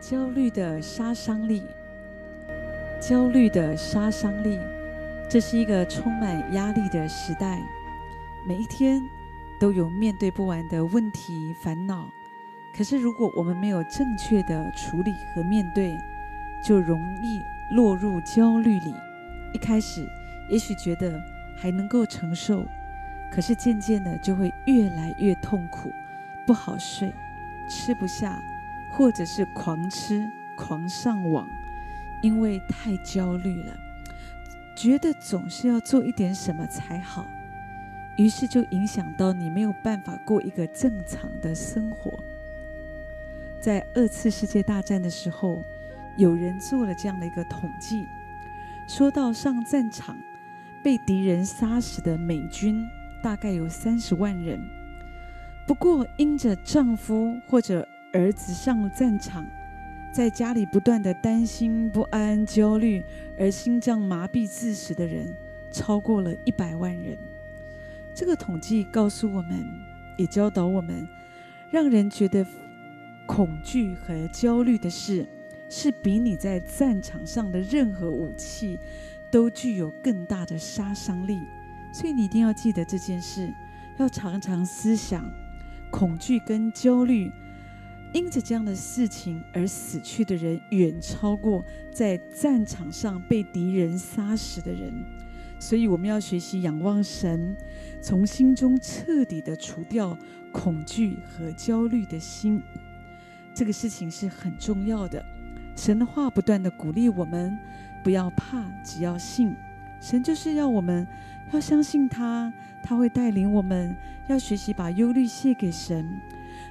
焦虑的杀伤力，焦虑的杀伤力，这是一个充满压力的时代。每一天都有面对不完的问题烦恼，可是如果我们没有正确的处理和面对，就容易落入焦虑里。一开始也许觉得还能够承受，可是渐渐的就会越来越痛苦，不好睡，吃不下。或者是狂吃、狂上网，因为太焦虑了，觉得总是要做一点什么才好，于是就影响到你没有办法过一个正常的生活。在二次世界大战的时候，有人做了这样的一个统计，说到上战场被敌人杀死的美军大概有三十万人，不过因着丈夫或者儿子上了战场，在家里不断的担心、不安、焦虑，而心脏麻痹致死的人超过了一百万人。这个统计告诉我们，也教导我们，让人觉得恐惧和焦虑的事，是比你在战场上的任何武器都具有更大的杀伤力。所以你一定要记得这件事，要常常思想恐惧跟焦虑。因着这样的事情而死去的人，远超过在战场上被敌人杀死的人。所以，我们要学习仰望神，从心中彻底的除掉恐惧和焦虑的心。这个事情是很重要的。神的话不断的鼓励我们，不要怕，只要信。神就是要我们要相信他，他会带领我们，要学习把忧虑卸给神。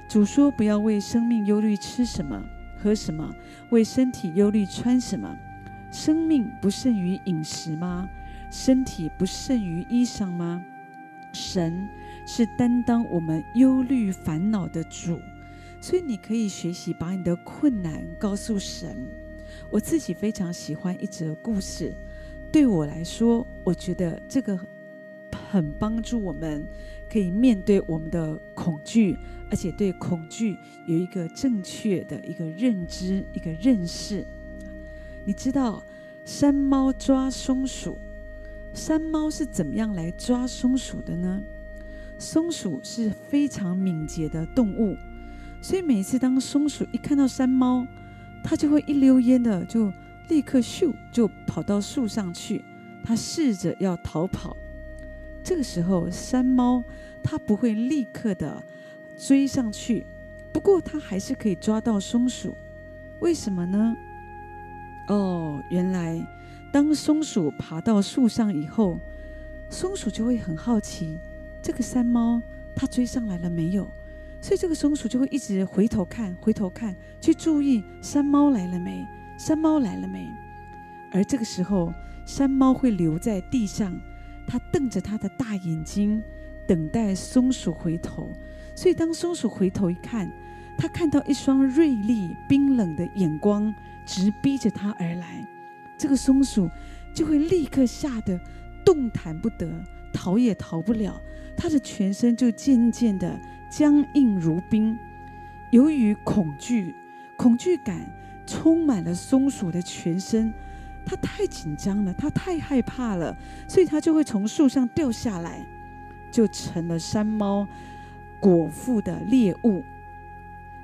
主说：“不要为生命忧虑，吃什么，喝什么；为身体忧虑，穿什么。生命不胜于饮食吗？身体不胜于衣裳吗？神是担当我们忧虑烦恼的主，所以你可以学习把你的困难告诉神。我自己非常喜欢一则故事，对我来说，我觉得这个很帮助我们。”可以面对我们的恐惧，而且对恐惧有一个正确的一个认知、一个认识。你知道山猫抓松鼠，山猫是怎么样来抓松鼠的呢？松鼠是非常敏捷的动物，所以每次当松鼠一看到山猫，它就会一溜烟的就立刻咻就跑到树上去，它试着要逃跑。这个时候，山猫它不会立刻的追上去，不过它还是可以抓到松鼠。为什么呢？哦，原来当松鼠爬到树上以后，松鼠就会很好奇，这个山猫它追上来了没有？所以这个松鼠就会一直回头看，回头看，去注意山猫来了没？山猫来了没？而这个时候，山猫会留在地上。他瞪着他的大眼睛，等待松鼠回头。所以，当松鼠回头一看，他看到一双锐利、冰冷的眼光直逼着他而来，这个松鼠就会立刻吓得动弹不得，逃也逃不了。他的全身就渐渐的僵硬如冰。由于恐惧，恐惧感充满了松鼠的全身。他太紧张了，他太害怕了，所以他就会从树上掉下来，就成了山猫果腹的猎物。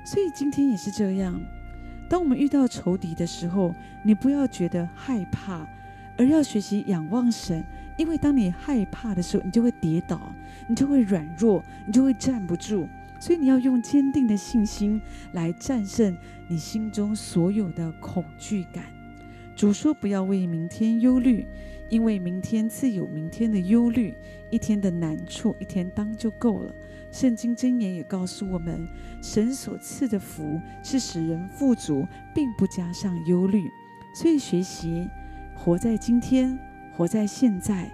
所以今天也是这样，当我们遇到仇敌的时候，你不要觉得害怕，而要学习仰望神，因为当你害怕的时候，你就会跌倒，你就会软弱，你就会站不住。所以你要用坚定的信心来战胜你心中所有的恐惧感。主说：“不要为明天忧虑，因为明天自有明天的忧虑。一天的难处，一天当就够了。”圣经箴言也告诉我们：“神所赐的福是使人富足，并不加上忧虑。”所以，学习活在今天，活在现在，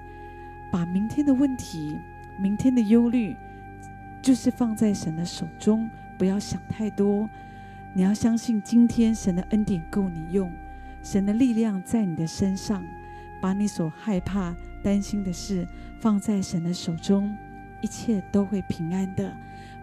把明天的问题、明天的忧虑，就是放在神的手中，不要想太多。你要相信，今天神的恩典够你用。神的力量在你的身上，把你所害怕、担心的事放在神的手中，一切都会平安的。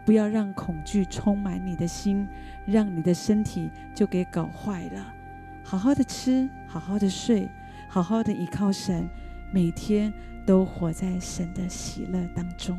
不要让恐惧充满你的心，让你的身体就给搞坏了。好好的吃，好好的睡，好好的依靠神，每天都活在神的喜乐当中。